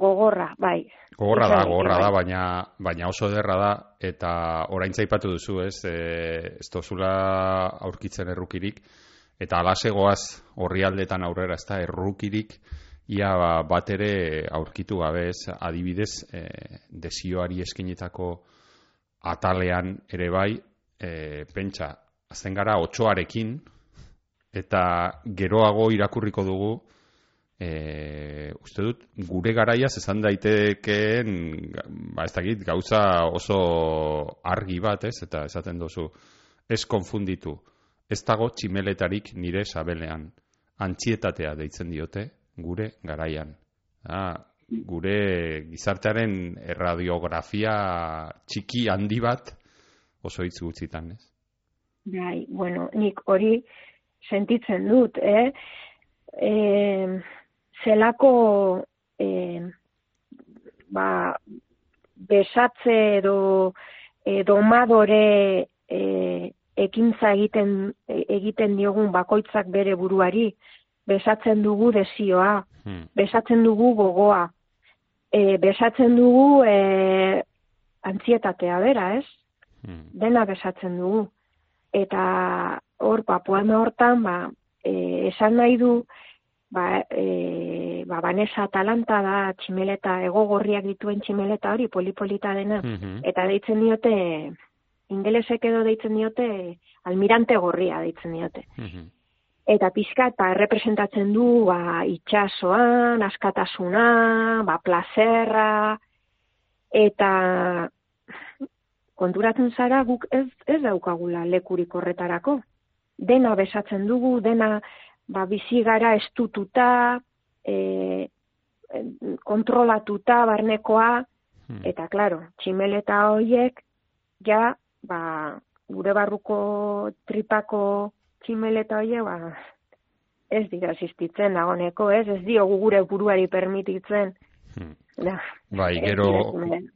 Speaker 3: gogorra, bai.
Speaker 1: Gogorra da, gogorra da,
Speaker 3: bai.
Speaker 1: baina, baina oso ederra da, eta orain zaipatu duzu, ez, e, ez tozula aurkitzen errukirik, eta alasegoaz horri aldetan aurrera, ez da, errukirik, ia ba, bat ere aurkitu gabe, ez, adibidez, e, desioari eskenitako atalean ere bai, e, pentsa, azten gara otxoarekin, eta geroago irakurriko dugu, e, uste dut, gure garaiaz esan daitekeen, ba ez dakit, gauza oso argi bat, ez? Eta esaten duzu, ez konfunditu, ez dago tximeletarik nire sabelean. Antzietatea deitzen diote gure garaian. Ah, gure gizartearen radiografia txiki handi bat oso hitz gutxitan, ez?
Speaker 3: Bai, bueno, nik hori sentitzen dut, eh? E, zelako e, ba, besatze edo e, domadore e, ekintza egiten egiten diogun bakoitzak bere buruari besatzen dugu desioa, hmm. besatzen dugu gogoa, e, besatzen dugu e, antzietatea bera, ez? Hmm. Dena besatzen dugu. Eta hor, ba, poema hortan, ba, e, esan nahi du, ba, e, ba, Vanessa Atalanta da tximeleta, ego gorriak dituen tximeleta hori, polipolita dena, hmm. eta deitzen diote, ingelesek edo deitzen diote, almirante gorria deitzen diote. Mm Eta pizkat, ba, representatzen du, ba, itxasoan, askatasuna, ba, plazerra, eta konturatzen zara guk ez, ez daukagula lekurik horretarako. Dena besatzen dugu, dena ba, bizi gara estututa, e, kontrolatuta, barnekoa, hmm. eta, klaro, tximeleta horiek, ja, ba, gure barruko tripako tximeleta hori, ba, ez dira existitzen dagoneko, ez? Ez diogu gure buruari permititzen. Hmm.
Speaker 1: bai, gero,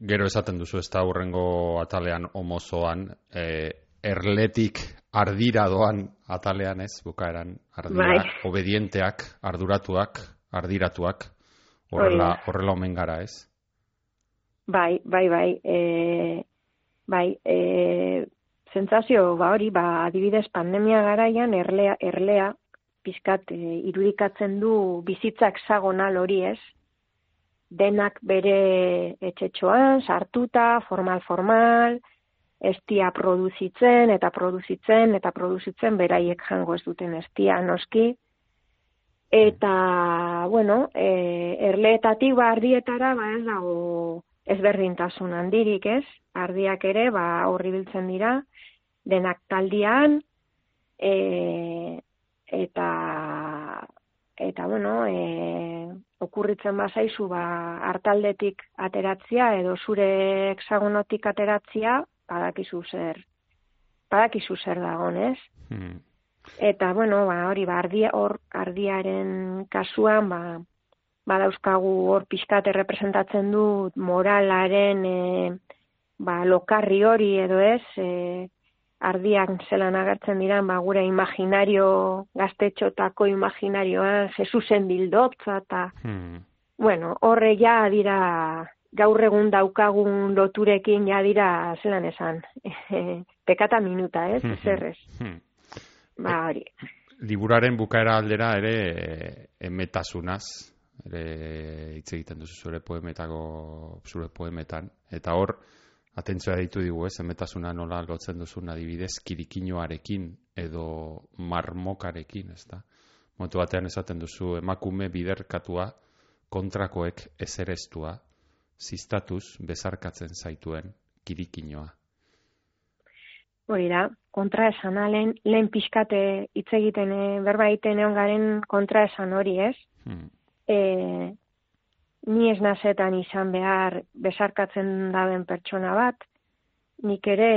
Speaker 1: gero esaten duzu ez da hurrengo atalean homozoan, eh, erletik ardira doan atalean ez, bukaeran, ardira, bai. obedienteak, arduratuak, ardiratuak, horrela, horrela omen gara ez?
Speaker 3: Bai, bai, bai, e, bai, e, zentzazio, ba hori, ba, adibidez pandemia garaian erlea, erlea pizkat e, irudikatzen du bizitzak zagonal hori ez, denak bere etxetxoan, sartuta, formal-formal, estia produzitzen eta produzitzen eta produzitzen beraiek jango ez duten estia noski. Eta, bueno, e, erleetatik ba ardietara, ba ez dago ezberdintasun handirik ez, ardiak ere, ba horri biltzen dira, denak taldian, e, eta, eta bueno, e, okurritzen bazaizu, ba, hartaldetik ateratzia, edo zure hexagonotik ateratzia, badakizu zer, badakizu zer dagon, ez? Hmm. Eta, bueno, ba, hori, ba, ardia, hor, ardiaren kasuan, ba, badauzkagu hor pixkate representatzen du moralaren e, ba, lokarri hori edo ez, e, ardiak zelan agertzen diran, ba, gure imaginario, gaztetxotako imaginarioan, Jesusen bildotza, eta, hmm. bueno, horre ja dira, gaur egun daukagun loturekin ja dira, zelan esan, pekata minuta, ez, hmm. zerrez. Hmm. Ba, hori.
Speaker 1: Liburaren bukaera aldera ere emetasunaz, ere hitz egiten duzu zure poemetako, zure poemetan, eta hor, atentzioa ditu digu, ez, emetasuna nola lotzen duzun adibidez, kirikinoarekin edo marmokarekin, ez da? Montu batean esaten duzu, emakume biderkatua kontrakoek ezereztua, ziztatuz bezarkatzen zaituen kirikinoa.
Speaker 3: Hori da, kontra esan alen, lehen pixkate hitz egiten, e, berba egiten egon garen kontra esan hori, ez? Hmm. E, ni ez nazetan izan behar besarkatzen daben pertsona bat, nik ere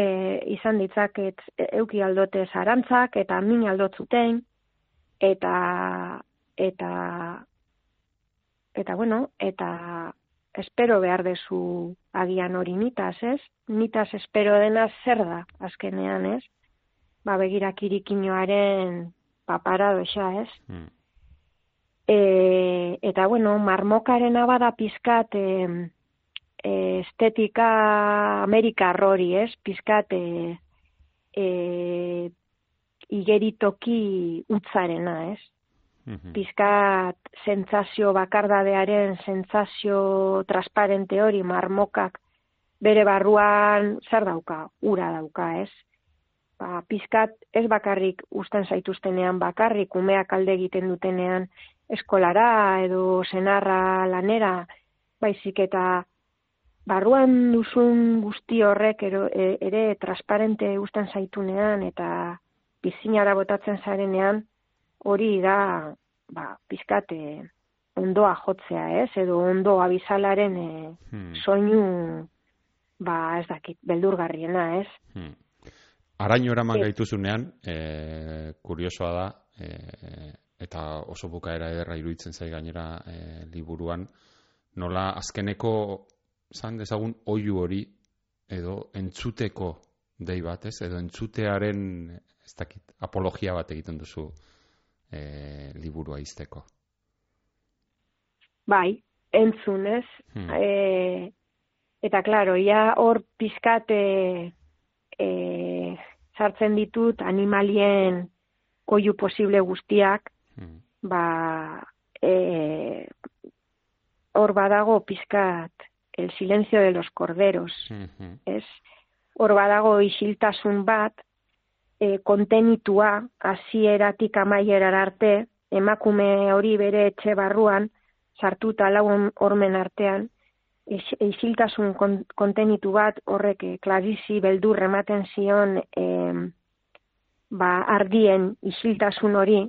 Speaker 3: izan ditzaket euki aldote zarantzak eta min aldotzuten, eta, eta, eta bueno, eta espero behar dezu agian hori nitaz, ez? Nitaz espero dena zer da, azkenean, ez? Ba, begirak irikinoaren paparado ez? Hmm. E, eta, bueno, marmokaren abada pizkat e, estetika Amerika hori, ez? Pizkat e, e, igeritoki utzarena, ez? Pizkat sentsazio bakardadearen sentsazio transparente hori marmokak bere barruan zer dauka, ura dauka, ez? Ba, pizkat ez bakarrik usten zaituztenean bakarrik umeak alde egiten dutenean eskolara edo senarra lanera, baizik eta barruan duzun guzti horrek ero, e, ere transparente usten zaitunean eta pizinara botatzen zarenean, hori da, ba, pizkate ondoa jotzea, ez? Edo ondoa bizalaren e, hmm. soinu, ba, ez dakit, beldurgarriena, ez? Hmm.
Speaker 1: Araño eraman gaituzunean, e, kuriosoa da, e, eta oso bukaera ederra iruditzen zai gainera e, liburuan, nola azkeneko zan dezagun oiu hori edo entzuteko dei bat, ez? Edo entzutearen ez dakit, apologia bat egiten duzu e, liburua izteko.
Speaker 3: Bai, entzunez. Hmm. E, eta, klaro, ja hor pizkate e, sartzen ditut animalien oiu posible guztiak, hmm. ba, e, hor badago pizkat el silencio de los corderos, hmm. ez? Hor badago isiltasun bat, e, kontenitua hasieratik amaierar arte, emakume hori bere etxe barruan, sartuta lau hormen artean, isiltasun kontenitu bat horrek e, klarizi beldur ematen zion e, ba, ardien isiltasun hori,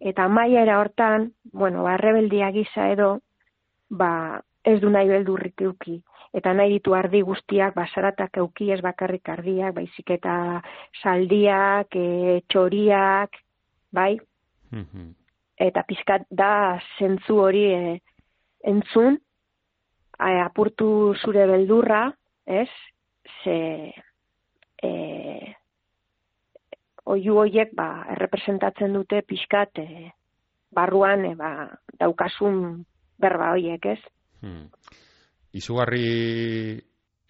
Speaker 3: eta maiera hortan, bueno, ba, rebeldia gisa edo, ba, ez du nahi beldurrik euki eta nahi ditu ardi guztiak basaratak euki ez bakarrik ardiak, baizik eta saldiak, e, txoriak, bai? Mhm. Eta pizkat da zentzu hori e, entzun, apurtu zure beldurra, ez? Ze e, oiu hoiek ba, errepresentatzen dute pizkat e, barruan e, ba, daukasun berba hoiek, ez? Hmm
Speaker 1: izugarri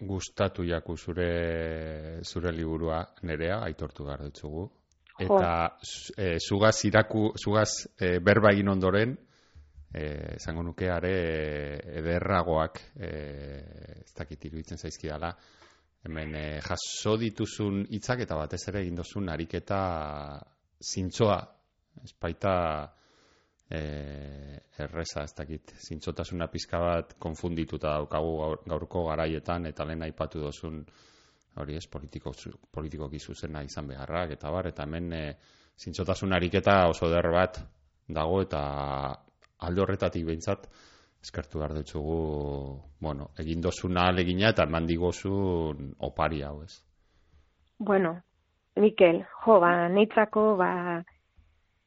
Speaker 1: gustatu jaku zure zure liburua nerea aitortu gar dutzugu. Eta e, zugaz iraku zugaz e, berba egin ondoren eh izango nuke are ederragoak eh ez dakit iruditzen zaizkidala hemen e, jaso dituzun hitzak eta batez ere egin dozun ariketa zintzoa espaita e, erreza, ez dakit, zintzotasuna pizka bat konfundituta daukagu gaurko garaietan, eta lehen aipatu dozun, hori ez, politiko, politiko gizuzena izan beharrak, eta bar, eta hemen e, zintzotasun ariketa oso der bat dago, eta alde horretatik behintzat, eskertu behar dutzugu, bueno, egin dozuna alegina eta eman digozun opari hau ez.
Speaker 3: Bueno, Mikel, jo, ba, neitzako, ba,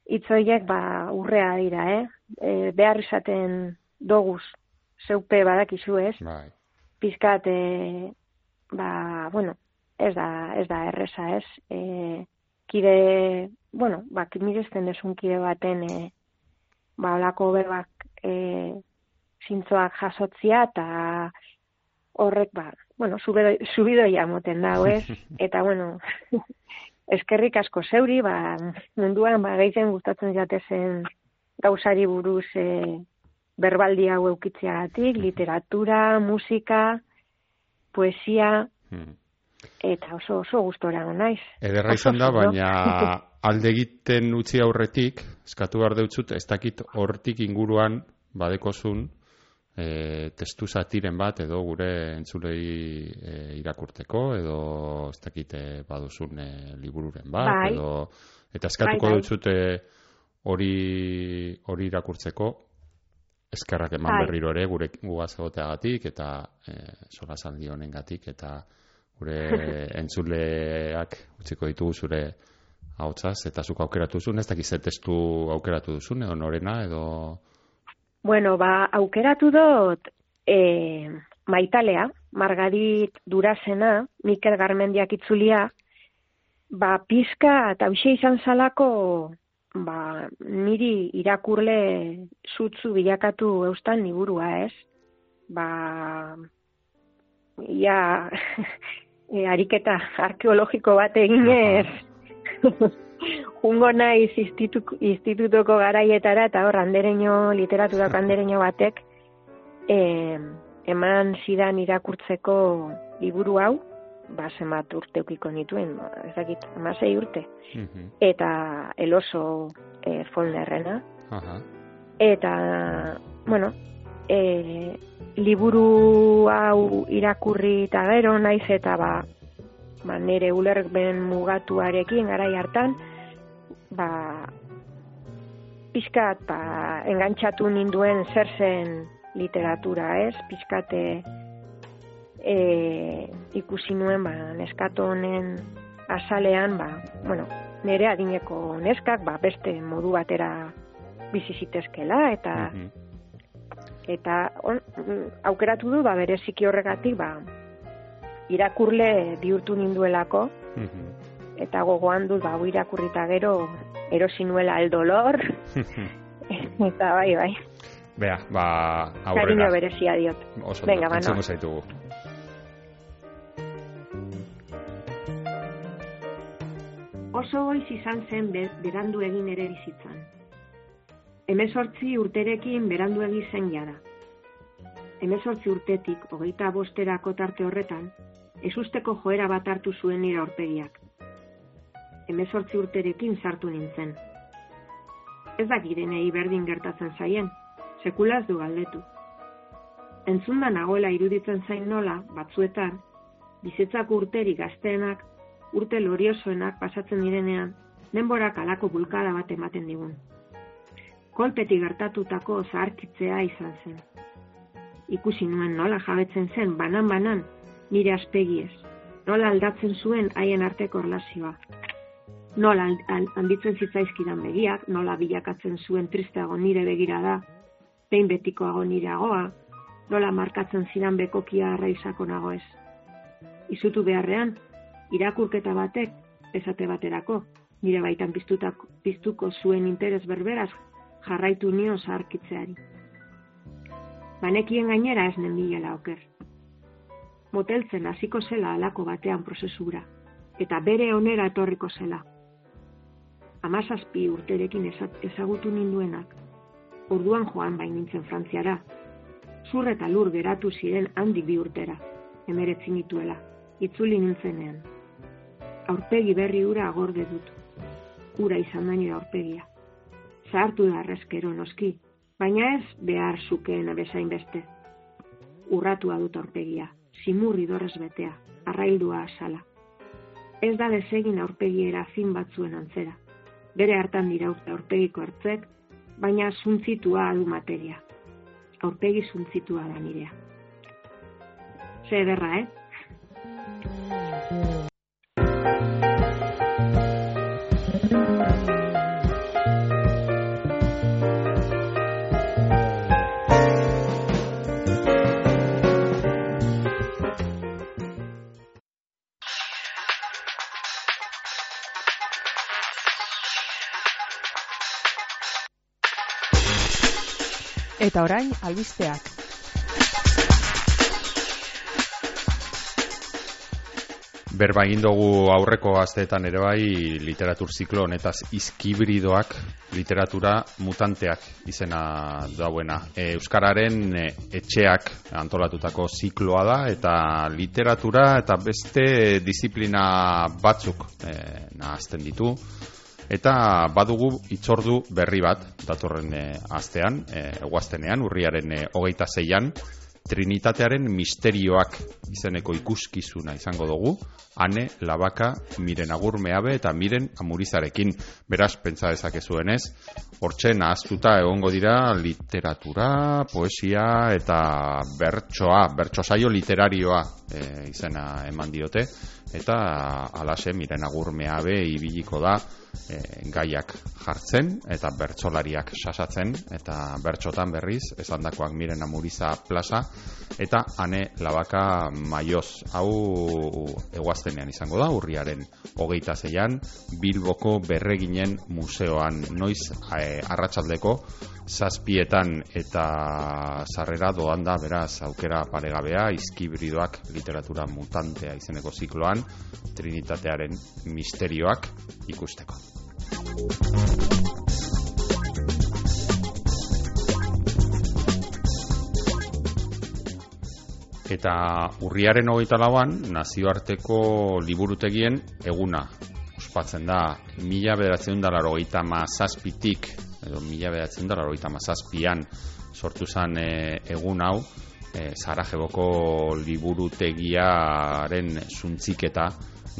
Speaker 3: itzoiek ba urrea dira, eh? E, behar izaten doguz zeupe badakizu, ez?
Speaker 1: Bai.
Speaker 3: Pizkat e, ba, bueno, ez da, ez da erresa, ez? E, kide, bueno, ba, miresten desun kide baten e, ba, olako berbak e, zintzoak jasotzia eta horrek, ba, bueno, subidoia moten dago, ez? Eta, bueno, eskerrik asko zeuri, ba, munduan ba, gehien gustatzen jatezen gauzari buruz e, berbaldi hau eukitzeagatik, literatura, musika, poesia, hmm. eta oso oso gustora naiz.
Speaker 1: Ederra izan da, baina alde egiten utzi aurretik, eskatu behar deutzut, ez dakit hortik inguruan badekozun, e, testu satiren bat edo gure entzulei e, irakurteko edo ez dakite baduzun e, libururen bat bai. edo eta eskatuko bai, bai. hori hori irakurtzeko eskerrak eman bai. berriro ere gure gugaz egoteagatik eta e, sola zaldi honengatik eta gure entzuleak utziko ditugu zure hautzaz eta zuk aukeratu zuen, ez dakiz testu aukeratu duzun, edo norena, edo
Speaker 3: Bueno, ba, aukeratu dut e, maitalea, Margarit Durazena, Mikel Garmendiak itzulia, ba, pizka eta izan zalako ba, niri irakurle zutzu bilakatu eustan liburua ez. Ba, ia, e, ariketa arkeologiko bat eginez, jungo naiz institu, institutoko garaietara eta hor andereño, literatura andereño batek e, eman zidan irakurtzeko liburu hau, ba, zenbat urte ukiko nituen, ez dakit, amasei urte. Eta el oso e, folnerrena. Eta, bueno, e, liburu hau irakurri eta gero naiz eta ba, ba, nire ulerben mugatuarekin garai hartan, ba, pixkat, ba, engantxatu ninduen zer zen literatura, ez? Pixkate e, ikusi nuen, ba, neskato honen azalean, ba, bueno, nire adineko neskak, ba, beste modu batera bizi zitezkela, eta mhm. eta on, aukeratu du, ba, bereziki horregatik, ba, irakurle bihurtu ninduelako, mhm. Eta gogoan dut, ba, irakurrita gero, erosi nuela el dolor, eta bai, bai.
Speaker 1: Bea, ba, aurrera.
Speaker 3: Kariño berezia diot.
Speaker 1: Oso, Venga, ba, no. zaitugu.
Speaker 3: Oso goiz izan zen berandu egin ere bizitzan. Hemezortzi urterekin berandu egin zen jada. Hemezortzi urtetik, hogeita bosterako tarte horretan, ezusteko joera bat hartu zuen nire aurpegiak. Hemezortzi urterekin sartu nintzen. Ez da girenei berdin gertatzen zaien, sekulaz du galdetu. Entzunda nagoela iruditzen zain nola, batzuetan, bizitzak urteri gazteenak, urte loriosoenak pasatzen direnean, denborak alako bulkada bat ematen digun. Kolpeti gertatutako zaharkitzea izan zen. Ikusi nuen nola jabetzen zen banan-banan nire aspegiez. Nola aldatzen zuen haien arteko erlazioa. Nola handitzen zitzaizkidan begiak, nola bilakatzen zuen tristeago nire begirada, behin betikoago nire agoa, nola markatzen zidan bekokia arraizako nago ez. Izutu beharrean, irakurketa batek, esate baterako, nire baitan piztuko zuen interes berberaz jarraitu nio zaharkitzeari. Banekien gainera ez nenbilela oker moteltzen hasiko zela alako batean prozesura, eta bere onera etorriko zela. Amazazpi urterekin ezagutu ninduenak, orduan joan bain nintzen frantziara, zur eta lur geratu ziren handi bi urtera, emeretzi nituela, itzuli nintzenean. Aurpegi berri ura agorde dut, ura izan da aurpegia. Zahartu da arrezkero noski, baina ez behar zukeen abezain beste. Urratua dut aurpegia, simurri dorrez betea, arraildua asala. Ez da desegin aurpegiera fin batzuen antzera. Bere hartan dira aurpegiko hartzek, baina zuntzitua adu materia. Aurpegi zuntzitua da nirea. Ze ederra, eh?
Speaker 4: Eta orain, albisteak.
Speaker 1: Berba egin dugu aurreko asteetan ere bai literatur ziklo honetaz izkibridoak literatura mutanteak izena dauena. E, Euskararen e, etxeak antolatutako zikloa da eta literatura eta beste disiplina batzuk e, nahazten ditu. Eta badugu itzordu berri bat, datorren e, astean, e, eguaztenean, urriaren e, hogeita zeian, Trinitatearen misterioak izeneko ikuskizuna izango dugu, ane, labaka, miren agur meabe eta miren amurizarekin. Beraz, pentsa dezakezuenez, hortxe nahaztuta egongo dira literatura, poesia eta bertsoa, bertso saio literarioa e, izena eman diote eta alase miren agurmea be ibiliko da e, gaiak jartzen eta bertsolariak sasatzen. Eta bertxotan berriz esandakoak miren amuriza plaza eta ane labaka maioz. Hau eguaztenean izango da urriaren hogeita zeian Bilboko berreginen museoan. Noiz e, arratsaldeko zazpietan eta sarrera doan da beraz aukera paregabea izkibridoak literatura mutantea izeneko zikloan Trinitatearen misterioak ikusteko. Eta urriaren hogeita lauan, nazioarteko liburutegien eguna. Ospatzen da, mila bederatzen da laro mazazpitik, edo mila bederatzen da laro mazazpian sortu zen e, egun hau, e, Sarajeboko liburutegiaren zuntziketa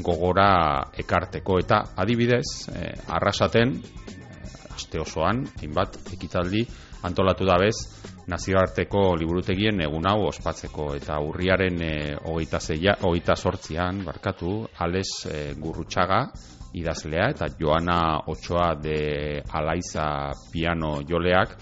Speaker 1: gogora ekarteko. Eta adibidez e, arrasaten e, aste osoan hainbat ekitaldi antolatu dabez nazioarteko liburutegien egun hau ospatzeko. Eta urriaren e, hogeita, zeia, hogeita sortzian barkatu ales e, gurrutxaga idazlea eta Joana Otsoa de Alaiza piano joleak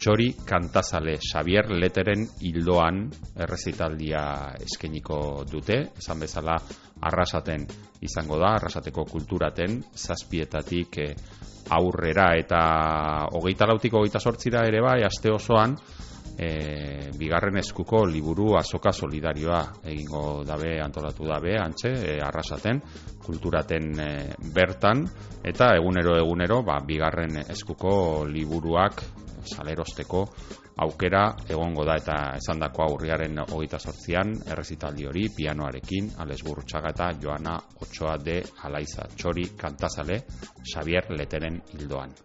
Speaker 1: txori kantazale Xavier Leteren hildoan errezitaldia eskeniko dute, esan bezala arrasaten izango da, arrasateko kulturaten, zazpietatik eh, aurrera. Eta hogeita lautiko hogeita sortzira ere bai, aste osoan, e, bigarren eskuko liburu azoka solidarioa egingo dabe antolatu dabe antxe e, arrasaten kulturaten e, bertan. Eta egunero egunero ba, bigarren eskuko liburuak salerosteko aukera egongo da. Eta esandako aurriaren hogeita sortzian errezitaldi hori pianoarekin Ales Gurutxaga eta Joana Otsoa de Alaiza. Txori kantazale Xavier Leteren hildoan.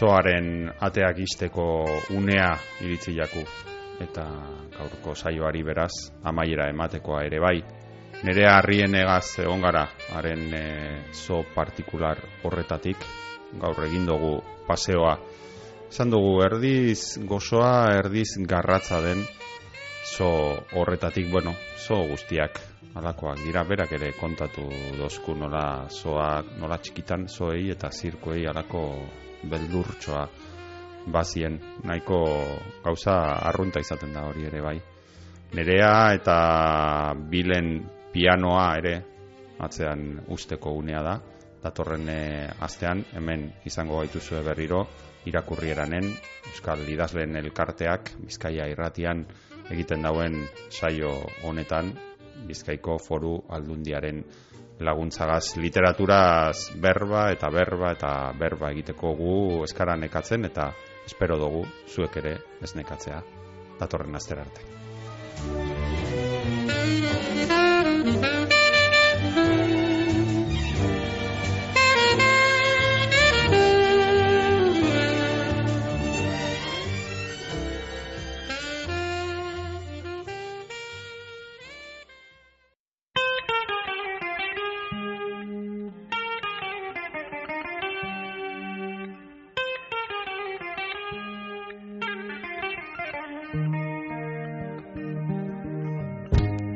Speaker 1: Zoaren ateak isteko unea iritzi jaku. Eta gaurko saioari beraz amaiera ematekoa ere bai. Nire harrien egaz egon gara haren e, zo partikular horretatik. Gaur egin dugu paseoa. Esan dugu erdiz gozoa erdiz garratza den zo horretatik. Bueno zo guztiak alakoak dira berak ere kontatu dozku nola zoak nola txikitan zoei eta zirkoei alako beldurtsoa bazien nahiko gauza arrunta izaten da hori ere bai. Nerea eta bilen pianoa ere atzean usteko unea da. Datorren eh, astean hemen izango gaituzue berriro irakurrieranen Euskal Idazleen elkarteak Bizkaia irratian egiten dauen saio honetan Bizkaiko foru aldundiaren laguntzagaz literaturaz berba eta berba eta berba egiteko gu eskara nekatzen eta espero dugu zuek ere ez nekatzea datorren azter arte.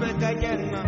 Speaker 5: Rebecca Yenma,